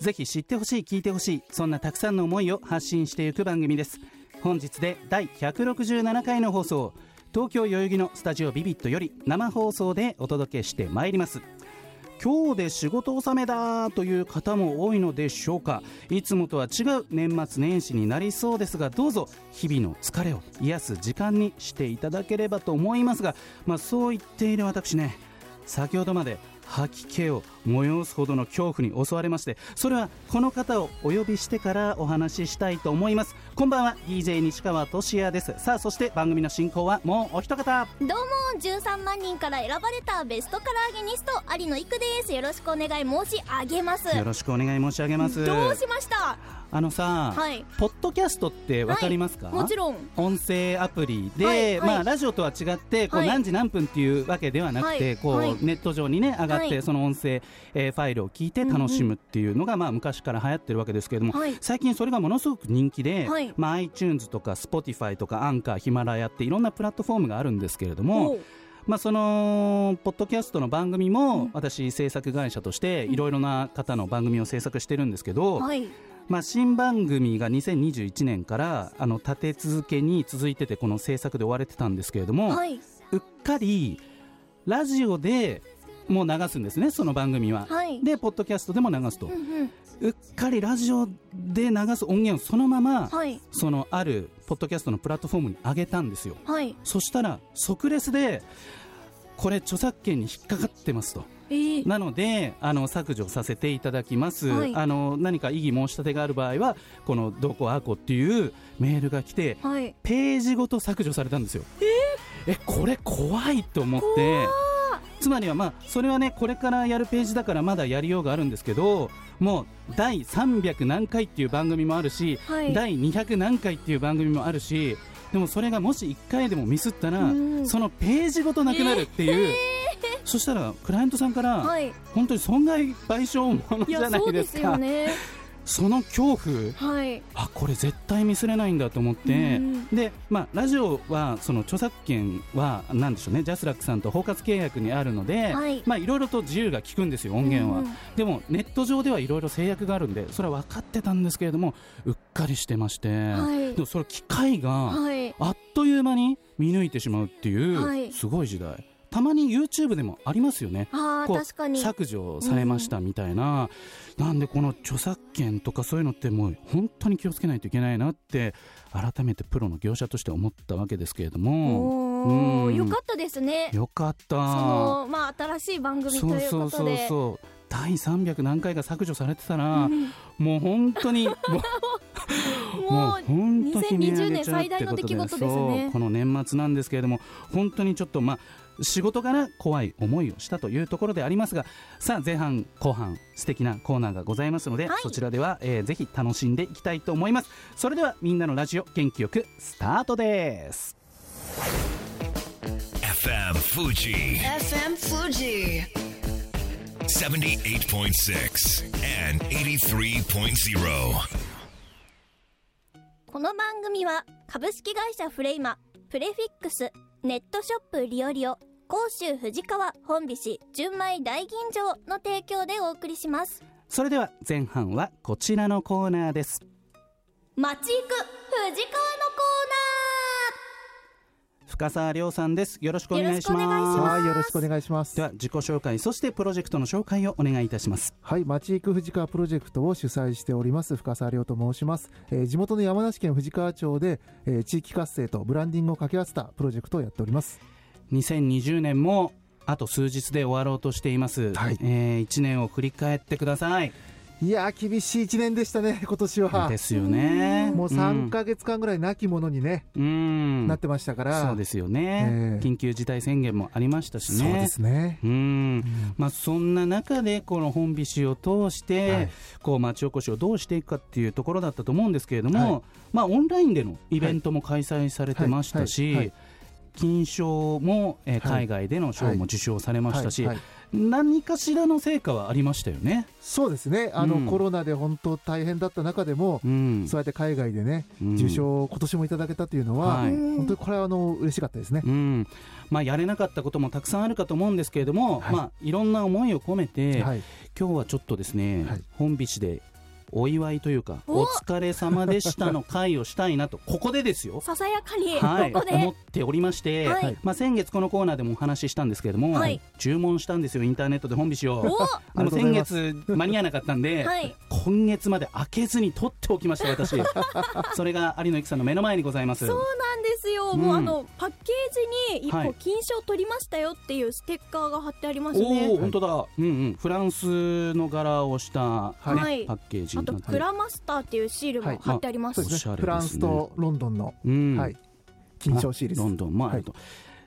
ぜひ知ってほしい聞いてほしいそんなたくさんの思いを発信していく番組です。本日で第167回の放送東京代々木のスタジオビビットより生放送でお届けしてまいります。今日で仕事納めだという方も多いのでしょうか。いつもとは違う年末年始になりそうですがどうぞ日々の疲れを癒す時間にしていただければと思いますが、まあ、そう言っている私ね先ほどまで吐き気を催すほどの恐怖に襲われましてそれはこの方をお呼びしてからお話ししたいと思います。こんばんは。DJ 西川俊也です。さあそして番組の進行はもうお一方。どうも13万人から選ばれたベストカラーゲニスト有野育です。よろしくお願い申し上げます。よろしくお願い申し上げます。どうしました？あのさ、はい。ポッドキャストってわかりますか、はい。もちろん。音声アプリで、はいはい。まあ、ラジオとは違ってこう、はい。何時何分っていうわけではなくて、はい。こうはい。ネット上に、ね、上がって、はい。その音声、えーファイルを聞いて楽しむっていうのが、まあ、昔から流行ってるわけですけれども、はい。最近それがものすごく人気で、はい。まあ、iTunes とか Spotify とかアンカーヒマラヤっていろんなプラットフォームがあるんですけれどもまあ、そのポッドキャストの番組も、うん。私制作会社としていろいろな方の番組を制作してるんですけど、はい。まあ、新番組が2021年からあの立て続けに続いててこの制作で追われてたんですけれども、はい。うっかりラジオでもう流すんですねその番組は。はい。でポッドキャストでも流すと、うんうん。うっかりラジオで流す音源をそのまま、はい。そのあるポッドキャストのプラットフォームに上げたんですよ。はい。そしたら即レスでこれ著作権に引っかかってますと。えー、なのであの削除させていただきます、はい。あの何か異議申し立てがある場合はこのどこあこっていうメールが来てはい。ページごと削除されたんですよ。えこれ怖いと思ってつまりはまあそれはねこれからやるページだからまだやりようがあるんですけどもう第300何回っていう番組もあるし、はい。第200何回っていう番組もあるしでもそれがもし1回でもミスったら、うん。そのページごとなくなるっていう、そしたらクライアントさんから、はい。本当に損害賠償ものいじゃやそうですないですかよねその恐怖。はい。あこれ絶対ミスれないんだと思って、うんで、まあ、ラジオはその著作権はなんでしょうね。ジャスラックさんと包括契約にあるので、はい。まあいろいろと自由が利くんですよ音源は、でもネット上ではいろいろ制約があるんでそれは分かってたんですけれどもうっかりしてまして、はい。でもそれ機械がはい。あっという間に見抜いてしまうっていう、はい。すごい時代たまに YouTube でもありますよね。あ確かに。削除されましたみたいな、なんでこの著作権とかそういうのってもう本当に気をつけないといけないなって改めてプロの業者として思ったわけですけれども。うん。よかったですね。よかった。そのまあ新しい番組とそういうそうそうことでそう。第300何回が削除されてたら、うん。もう本当に もうもう本当に2020年最大の出来事ですね。そうこの年末なんですけれども本当にちょっとまあ仕事から怖い思いをしたというところでありますがさあ前半後半素敵なコーナーがございますので、はいそちらでは、えーぜひ楽しんでいきたいと思いますそれではみんなのラジオ元気よくスタートです FM Fuji. FM Fuji. 78.6 and 83.0. この番組は株式会社フレイマプレフィックスネットショップリオリオ甲州藤川本菱純米大吟醸の提供でお送りします。それでは前半はこちらのコーナーです。街行く藤川のコ深澤亮さんです。よろしくお願いしよろしくお願いしまます。はい、よろしくお願いします。で。は自己紹介そしてプロジェクトの紹介をお願いいたします。はい、町行く藤川プロジェクトを主催しております深澤亮と申します。えー地元の山梨県藤川町で、えー地域活性とブランディングを掛け合わせたプロジェクトをやっております。2020年もあと数日で終わろうとしています、はい。え1年を振り返ってください。いやー厳しい1年でしたね今年は。ですよね。もう3か月間ぐらい亡き者にね、うん。なってましたから。そうですよね、ええ。緊急事態宣言もありましたしね。そうですね。うん。まあ、そんな中でこの本菱を通して、はい。こう町おこしをどうしていくかっていうところだったと思うんですけれども、はい。まあ、オンラインでのイベントも開催されてましたしはい金賞も、えーはい。海外での賞も受賞されましたし、はい。はい。何かしらの成果はありましたよね。そうですね。あの、うん。コロナで本当大変だった中でも、うん。そうやって海外でね、うん。受賞を今年もいただけたというのは、はい。本当にこれはあの嬉しかったですね。うん。まあ、やれなかったこともたくさんあるかと思うんですけれども、はいい。まあ、いろんな思いを込めて、はい、今日はちょっとですね、はい。本菱でお祝いというかお。お疲れ様でしたの会をしたいなと ここでですよ。ささやかに、はい、ここ思っでておりまして、はい。まあ、先月このコーナーでもお話ししたんですけれども、はい。注文したんですよインターネットで本菱をお。あの先月間に合わなかったんで、はい。今月まで開けずに取っておきました私。それが有野由紀さんの目の前にございます。そうなよ、うん。もうあのパッケージに一はい。個金賞取りましたよっていうステッカーが貼ってありますおね、お本当だ、うんうん、フランスの柄をした、ねはい。パッケージあとになってクラマスターっていうシールも貼ってあります、そうですねおしゃれですね。フランスとロンドンの、うん。はい、金賞シールです。ロンドン。もあると、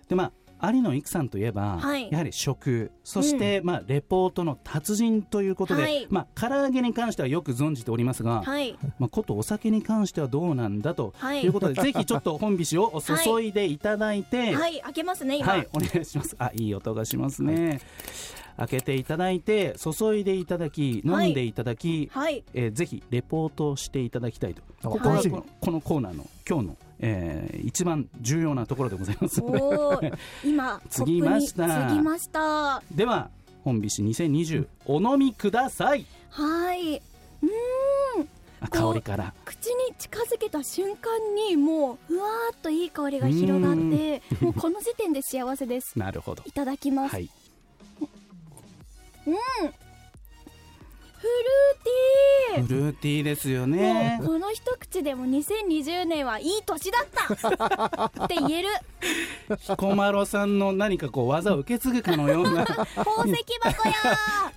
でまあ有野由紀さんといえば、はいやはり食そして、まあ、レポートの達人ということで、はいまあ、唐揚げに関してはよく存じておりますが、はいまあ、ことお酒に関してはどうなんだとはいいうことで、ぜひちょっと本菱を注いでいただいて、はい開けますね今、はい、お願いします。あ、いい音がしますね。開けていただいて、注いでいただき、飲んでいただき、はいえーぜひレポートをしていただきたいと。はいこのコーナーの今日の、えー一番重要なところでございます。おー今 継ぎましたコップに継ぎましたでは、本菱2020、お飲みください。はいあ香りから。口に近づけた瞬間にもうふわーっといい香りが広がってもうこの時点で幸せです なるほど。いただきます、はい。フルーティー。フルーティーですよね。この一口でも2020年はいい年だったって言える。彦摩呂さんの何かこう技を受け継ぐかのような。宝石箱や。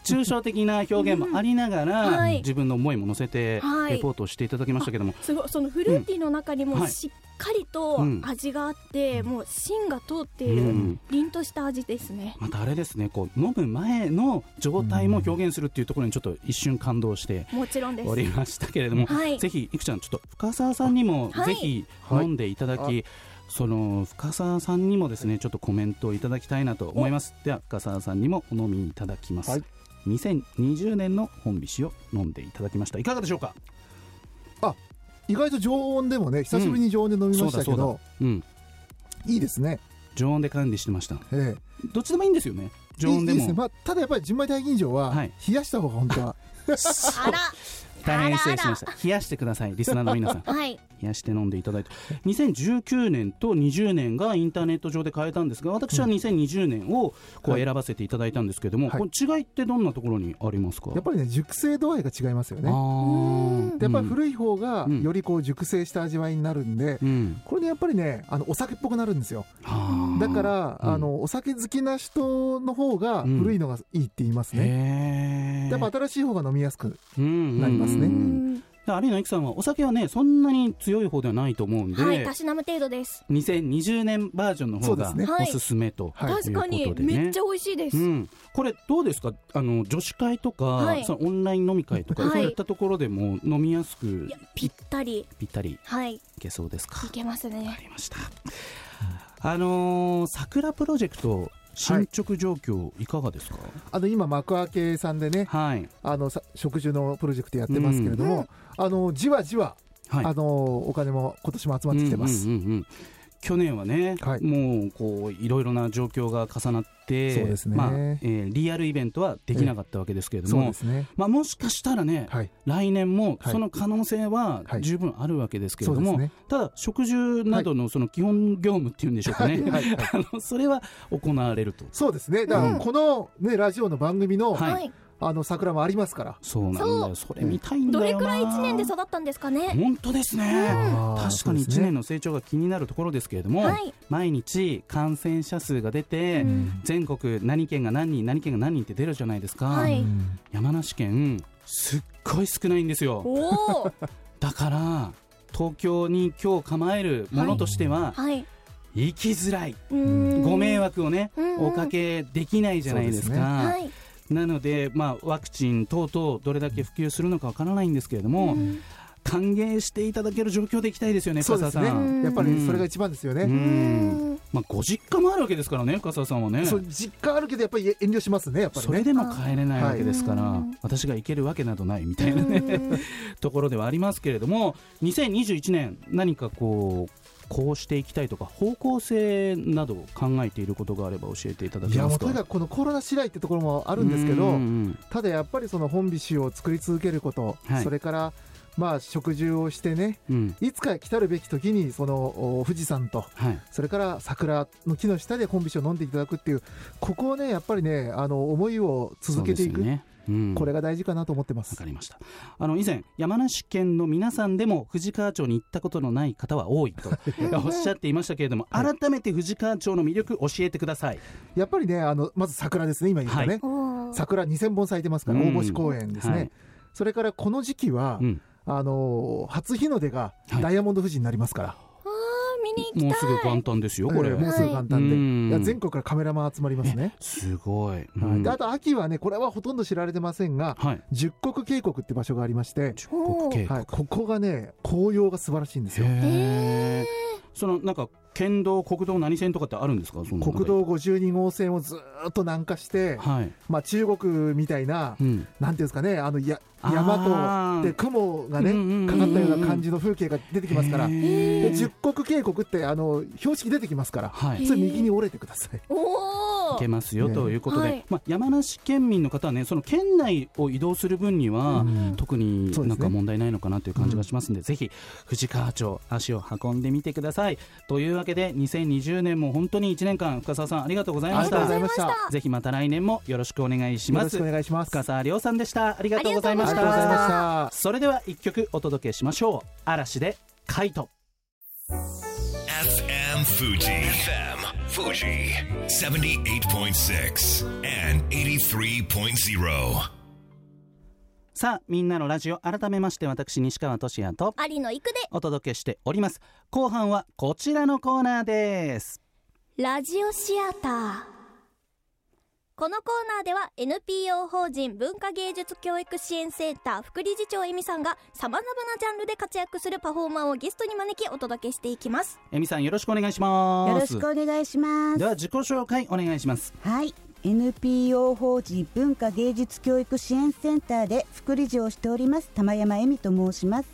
抽象的な表現もありながら、うん。はい。自分の思いも乗せてはい。レポートをしていただきましたけども、ーすごい。そのフルーティーの中にもしっかりとうん。味があって、もう芯が通っていうるん。凛とした味ですね。またあれですねこう飲む前の状態も表現するっていうところにちょっと一瞬感動してもちろんです。おりましたけれども、はい。ぜひいくちゃんちょっと深澤さんにもはい。ぜひはい飲んでいただき、その深澤さんにもですねちょっとコメントをいただきたいなと思います。では深澤さんにもお飲みいただきます、はい。2020年の本菱を飲んでいただきました。いかがでしょうか？意外と常温でもね久しぶりに常温で飲みましたけど、うんいいですね、常温で管理してました。えどっちでもいいんですよね。え常温でも。いいいですね、まあ、ただやっぱり純米大吟醸ははい。冷やした方が本当は、あら。大変失礼しました。冷やしてくださいリスナーの皆さん。はい冷やして飲んでいただいて。2019年と20年がインターネット上で変えたんですが私は2020年をこはいう選ばせていただいたんですけども、はい。この違いってどんなところにありますか？やっぱりね熟成度合いが違いますよあねやっぱりい、古い方がうん。よりこう熟成した味わいになるんで、うん。これねやっぱりねあのお酒っぽくなるんですよ。はあ。だから、うん。あのお酒好きな人の方がうん。古いのがいいって言いますね、へえやっぱ新しい方が飲みやすくうんなりますね。ううんん有野由紀さんはお酒はねそんなに強い方ではないと思うんで、はいたしなむ程度です。2020年バージョンの方がそうですね。おすすめということで、ね。確かにめっちゃ美味しいです、うん、これどうですか？あの女子会とか、はい。そのオンライン飲み会とか、はい。そういったところでも飲みやすくぴったり。ぴったりいはい。けそうですか？いけますね。りました、あのー桜プロジェクト進捗状況い。かがですか？あの今幕開けさんでねはい。あのさ食事のプロジェクトやってますけれども、あのじわじわ、はい。あのお金も今年も集まってきてます、うんうんうんうん。去年はね、はい。もうこういろいろな状況が重なってそうですね。まあえーリアルイベントはできなかったわけですけれども、ね。まあ、もしかしたらね、はい。来年もはい。その可能性ははい。十分あるわけですけれども、そうですね。ただ食事などのその基本業務っていうんでしょうかね、はい。はい。あのそれは行われると。そうですね。だからこの、ね、ラジオの番組の,、はいはいあの桜もありますから。そうなんだよ。それ見たいんだよな。どれくらい1年で育ったんですかね？本当ですね、あー確かに1そうですね年の成長が気になるところですけれども、はい。毎日感染者数が出て、うん。全国何県が何人何県が何人って出るじゃないですか、はい。うん山梨県すっごい少ないんですよ。だから東京に今日構えるものとしては、はい。行きづらい、ご迷惑をね、うんうん。おかけできないじゃないですか。なので、まあ、ワクチン等々どれだけ普及するのかわからないんですけれども、うん。歓迎していただける状況でいきたいですよね、そうですね。深澤さん。やっぱりそれが一番ですようね、ん。まあ、ご実家もあるわけですからね、深澤さんはね。そう実家あるけどやっぱり遠慮しますねやっぱりね。それでも帰れないわけですから、はい。私が行けるわけなどないみたいなね、うん。ところではありますけれども、2021年、何かこう、こうしていきたいとか、方向性など考えていることがあれば教えていただけますか？とにかくこのコロナ次第ってところもあるんですけど、ただやっぱりその本菱を作り続けること、はいそれからまあ食事をしてねうん。いつか来たるべき時にそのお富士山とはい。それから桜の木の下で本菱を飲んでいただくっていうここをねやっぱりねあの思いを続けていく、ね。うん。これが大事かなと思ってまわすかりました。あの以前山梨県の皆さんでも富士川町に行ったことのない方は多いとおっしゃっていましたけれども、はい。改めて富士川町の魅力教えてください。やっぱりねあのまず桜ですね今言ったね、おー桜2000本咲いてますからうん。大星公園ですね、はい。それからこの時期は、うんあの初日の出がはい。ダイヤモンド富士になりますから、あー見に行きたい。もうすぐ元旦ですよこれ、えーもうすぐ簡単で、はいいや全国からカメラマン集まりますね、すごい、であと秋はねこれはほとんど知られてませんがはい。十国渓谷って場所がありまして、十国渓谷、はい、ここがね紅葉が素晴らしいんですよ。そのなんか県道国道何線とかってあるんですか？国道52号線をずーっと南下して、はい、まあ、中国みたいな、うん、なんていうんですかねあのや山とで雲がね、うんうんうんうん。かかったような感じの風景が出てきますから、へでー十国渓谷ってあの標識出てきますから、はい。それ右に折れてください。おおいけますよねということで、はい。まあ、山梨県民の方はねその県内を移動する分には、うん。特になんか問題ないのかなという感じがしますので、ぜひ富士川町足を運んでみてください。というわけで2020年も本当に1年間深澤さんありがとうございありがとうましたございました。よぜひまた来年もよろしくお願いしますろしくお願いします。深澤亮さんでしたありがとうございましありがとうございましたた。それでは一曲お届けしましょう嵐でカイト FM Fuji. FM Fuji. 78.6 and 83.0. さあみんなのラジオ改めまして私西川俊也と有野育で。お届けしております。後半はこちらのコーナーです。ラジオシアター。このコーナーでは NPO 法人文化芸術教育支援センター副理事長エミさんがさまざまなジャンルで活躍するパフォーマーをゲストに招きお届けしていきます。えみさんよろしくお願いします。よろしくお願いします。で。は自己紹介お願いします。はい。NPO 法人文化芸術教育支援センターで副理事をしております玉山恵美と申します、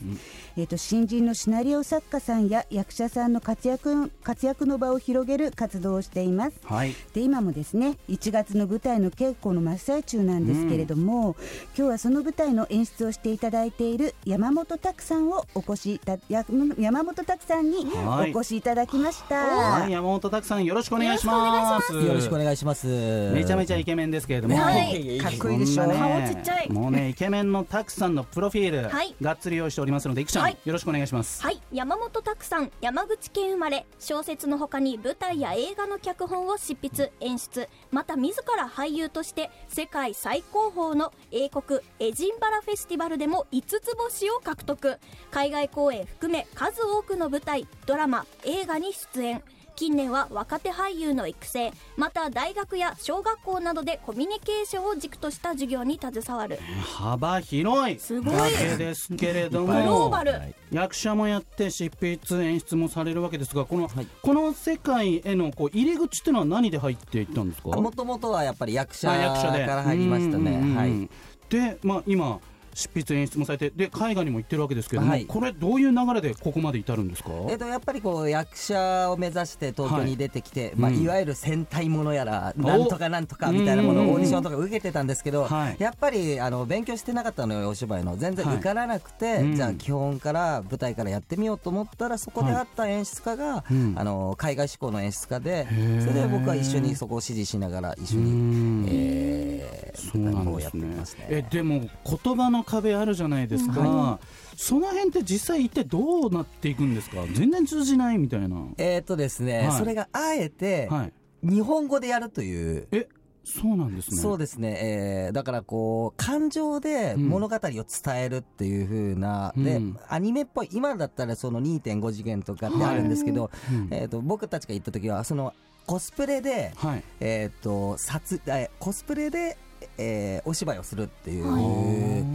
えっ、と新人のシナリオ作家さんや役者さんの活躍活躍の場を広げる活動をしています。はい。で今もですね1月の舞台の稽古の真っ最中なんですけれども、今日はその舞台の演出をしていただいている山本拓さんをお越しいたや山本拓さんにはい。お越しいただきました、はい山本拓さんよろしくお願いします。よろしくお願いします。めちゃめちゃイケメンですけれども、はい。かっこいいでしょこんなね。顔ちっちゃい。もうねイケメンのたくさんのプロフィール、はい。がっつり用意しておりますのでいくちゃん、はい。よろしくお願いします。はい。山本拓さん山口県生まれ小説の他に舞台や映画の脚本を執筆演出また自ら俳優として世界最高峰の英国エジンバラフェスティバルでも5つ星を獲得。海外公演含め数多くの舞台ドラマ映画に出演近年は若手俳優の育成また大学や小学校などでコミュニケーションを軸とした授業に携わる。幅広いすごい。わけですけれどもグローバル。役者もやって執筆演出もされるわけですがこの,、はい。この世界へのこう入り口っていうのは何で入っていったんですか？もともとはやっぱり役者あ役者でから入りましたね。はい。で、まあ、今執筆演出もされてで海外にも行ってるわけですけれども、はい。これどういう流れでここまで至るんですか？えっとやっぱりこう役者を目指して東京に出てきて、まあうんいわゆる戦隊ものやらおなんとかなんとかみたいなものうん。をオーディションとか受けてたんですけど、はい。やっぱりあの勉強してなかったのよお芝居の。全然はい。受からなくて、うん。じゃあ基本から舞台からやってみようと思ったらそこであった演出家が、うん。あの海外志向の演出家でー。それで僕は一緒にそこを指示しながら一緒うに、ん。えーそうなんですね。ますね。えでも言葉の壁あるじゃないですか、その辺って実際一体どうなっていくんですか？全然通じないみたいな、えーっとですね、はい。それがあえてはい、日本語でやるという。えそうなんですね。そうですね、えーだからこう感情で物語を伝えるっていう風な、でうん。アニメっぽい今だったらその2.5次元とかってあるんですけど、うん。えー、と僕たちが行った時はそのコスプレで、はい。えー、と撮えコスプレで、えーお芝居をするっていはい。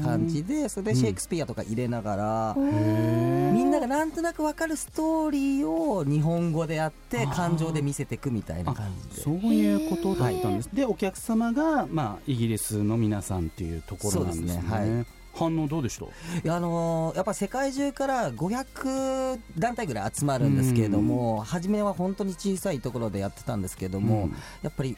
う感じでそれでシェイクスピアとか入れながら、へみんながなんとなく分かるストーリーを日本語でやって感情で見せていくみたいな感じで。そういうことだったんです、でお客様が、まあ、イギリスの皆さんっていうところなんですね。すね。はい。反応どうでした？いやあのーやっぱ世界中から500団体ぐらい集まるんですけれども、初めは本当に小さいところでやってたんですけども、うん。やっぱり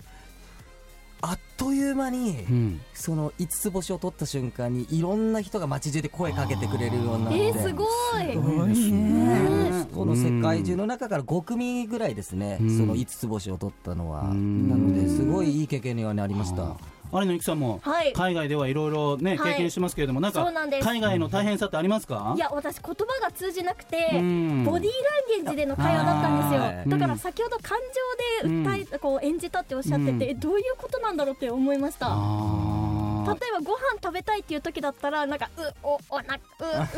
あっという間に、うん。その5つ星を取った瞬間にいろんな人が街中で声かけてくれるようになって。えー、すごい。すごいですね。この世界中の中から5組ぐらいですね、うん。その5つ星を取ったのは、うん。なのですごいいい経験にはなりました。有野由紀さんもはい。海外ではいろいろねはい。経験してますけれども、なんか海外の大変さってありますか？いや私言葉が通じなくて、うん。ボディーランゲージでの会話だったんですよ、はい。だから先ほど感情で歌い、こう演じたっておっしゃってて、どういうことなんだろうって思いましたばご飯食べたいっていう時だったらなんかうおおなう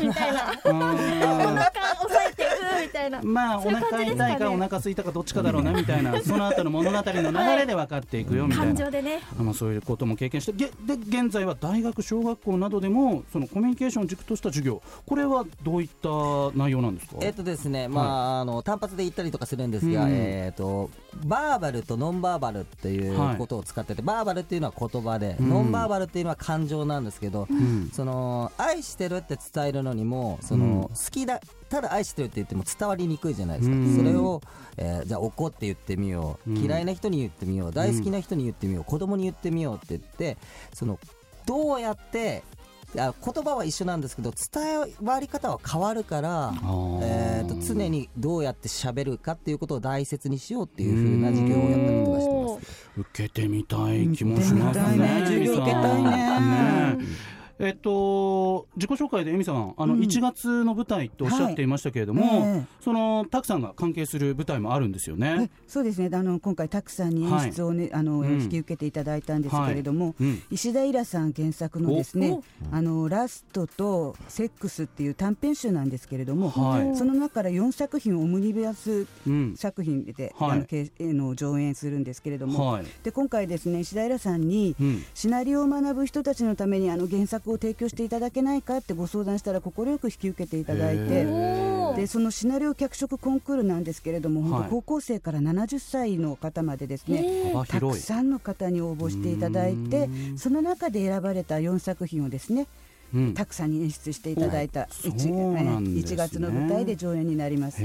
みたいな。おん。腹押さえてうみたいな。まあおそういう感腹じですかね。痛いかお腹空いたかどっちかだろうなみたいな その後の物語の流れで分かっていくよみたいな、感情でね。まあ、そういうことも経験して。げで現在は大学小学校などでもそのコミュニケーションを軸とした授業。これはどういった内容なんですか？えっとですね、まあ、あの単発で言ったりとかするんですが、うん。えっとバーバルとノンバーバルっていうはい。ことを使ってて、バーバルっていうのは言葉で、うん。ノンバーバルっていうのは感情なんですけど、うん。その愛してるって伝えるのにもその、うん。好きだただ愛してるって言っても伝わりにくいじゃないですか、うん。それを、えーじゃあ怒って言ってみよう、うん。嫌いな人に言ってみよう。大好きな人に言ってみよう、子供に言ってみようって言ってそのどうやってあ言葉は一緒なんですけど伝わり方は変わるから、ー。えー、と常にどうやって喋るかっていうことを大切にしようっていう風な授業をやったりとかしてます。受けてみたい気もしますね受けたいね。授業受けたいね。ねえっと、自己紹介でエミさんあの、うん。1月の舞台っておっしゃっていましたけれども、はい。えそのたくさんが関係する舞台もあるんですよえね。そうですね。あの今回たくさんに演出を、ねあのうん。引き受けていただいたんですけれども、うん。石田イラさん原作のですね「あのラスト」と「セックス」っていう短編集なんですけれども、はい。その中から4作品をオムニバスうん。作品で、はい。あのけえの上演するんですけれども、はい。で今回ですね石田イラさんに、うん。シナリオを学ぶ人たちのためにあの原作を提供していただけないかってご相談したら快く引き受けていただいてへでそのシナリオ脚色コンクールなんですけれども、はい。本当高校生から70歳の方までですね幅たく。さんの方に応募していただいてうん。その中で選ばれた4作品をですねうんたくさんに演出していただいたそう 1, なんですね。月の舞台で上演になります。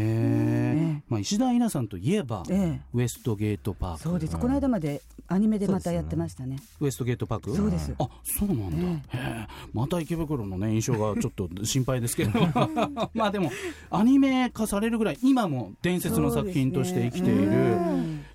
まあ、石田稲さんといえば、ええ。ウエストゲートパーク。そうです、この間までアニメでまたやってましたね。ウエストゲートパーク？そうです。あそうなんだ、また池袋のね印象がちょっと心配ですけど。まあでもアニメ化されるぐらい今も伝説の作品として生きている。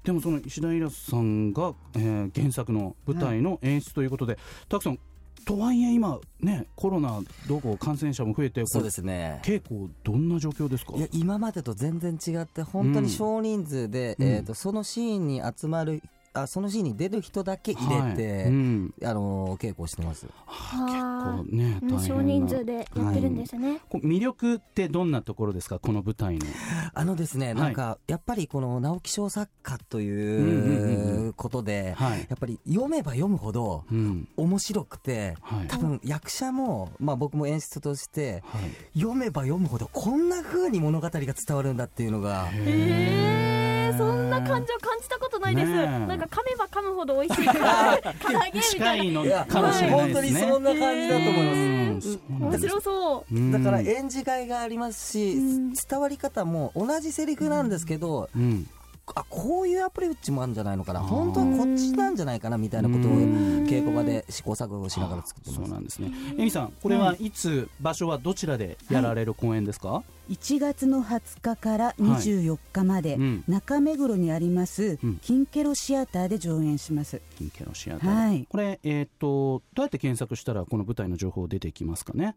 で,、もその石田イラさんが、えー原作の舞台の演出ということで、たくさんとはいえ今ねコロナどうこう感染者も増えてそうですね。稽古どんな状況ですか？いや今までと全然違って本当に少人数で、うん。えー、とそのシーンに集まるあそのシーンに出る人だけ入れて、はい。うん。あの稽古をしてます。はあ結構ねうん大少人数でやってるんですね、こう魅力ってどんなところですか？この舞台の。あのですね、なんかやっぱりこの直木賞作家ということで、はい。やっぱり読めば読むほどうん。面白くて、はい。多分役者も、まあ、僕も演出としてはい。読めば読むほどこんな風に物語が伝わるんだっていうのがえー、そんな感情感じたことないです、なんか噛めば噛むほど美味しい 唐揚げみ近たいいのいやかもしれない本当ですね。にそんな感じだと思います。面白そう。うん。だから演じがいがありますし、うん。伝わり方も同じセリフなんですけど、うんあこういうアプローチもあるんじゃないのかな本当はこっちなんじゃないかなみたいなことをうん稽古場で試行錯誤しながら作ってそますうなんですね。エミさん、これはいつ、場所はどちらでやられる公演ですか？1月の20日から24日まで、うん中目黒にあります、うんキンケロシアターで上演します。金家のシアターで。はいこれ、えっ、と、どうやって検索したら、この舞台の情報出てきますかね？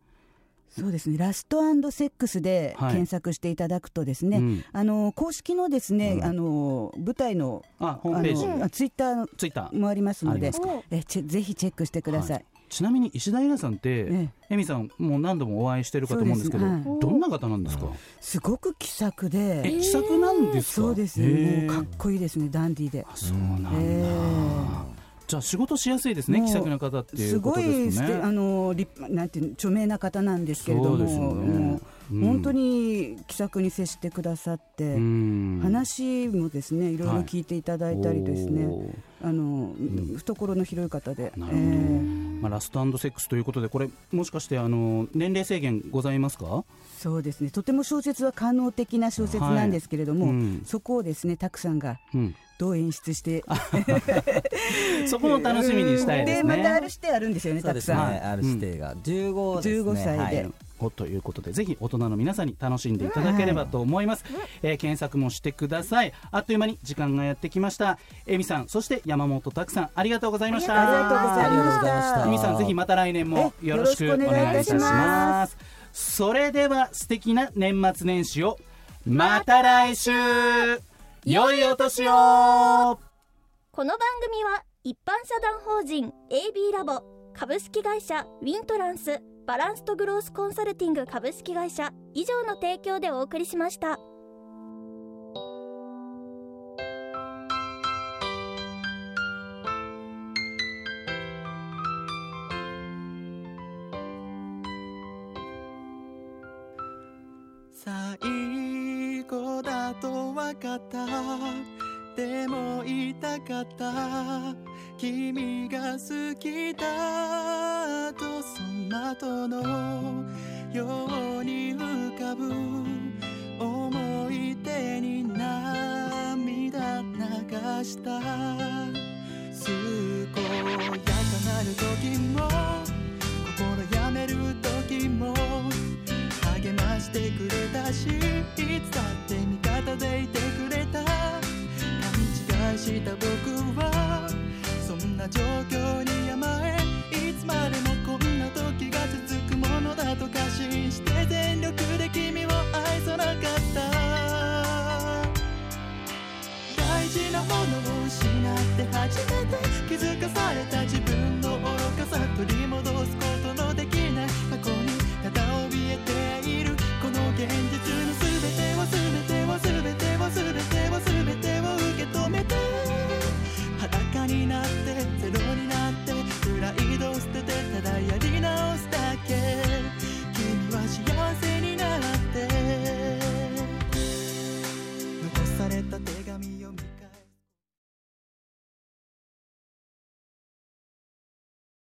そうですね。ラストセックスではい。検索していただくとですね、うん。あの公式のですね、あの舞台のあホームページ。ツイッターツイッター。もありますのでえぜひチェックしてください、はちなみに石田エラさんって、えエミさんもう何度もお会いしてるかと思うんですけどはい。どんな方なんですか、すごく気さくえで、気さくなんですか？そうですへねーもうかっこいいですねダンディーで。あそうなんだ、えじゃあ仕事しやすいですね気さくな方っていすうことごいですね。すてあの立なんていうの著名な方なんですけれどもね。もううん本当に気さくに接してくださって、うん。話もですねいろいろ聞いていただいたりですね、おー。あの、懐の広い方で、なるほど、まあ、ラストセックスということでこれもしかしてあの年齢制限ございますか？そうですね。とても小説は可能的な小説なんですけれども、はい。うん。そこをですねたくさんがうん。どう演出して そこも楽しみにしたいですね。またあるしてあるんですよねそうですたくさん、ね、ある指定が。15ですね。15歳で。はいおということでぜひ大人の皆さんに楽しんでいただければと思います、えー検索もしてください。あっという間に時間がやってきました。えみさんそして山本拓さんありがとうございました。ありがとうございまました。した。えみさんぜひまた来年もよろしくお願いいたします。それでは素敵な年末年始をまた来週。良いお年を。この番組は一般社団法人 AB ラボ株式会社ウィントランスバランスとグロースコンサルティング株式会社。以上の提供でお送りしました。最後だと分かった。でも言いたかった。君が好きだ。とその後のように浮かぶ思い出に涙流した健やかなる時も心やめる時も励ましてくれたしいつだって味方でいてくれた。勘違いした僕はそんな状況に甘えまでもこんな時が続くものだと過信して全力で君を愛さなかった。大事なものを失って初めて気づかされた自分の愚かさ取り戻す。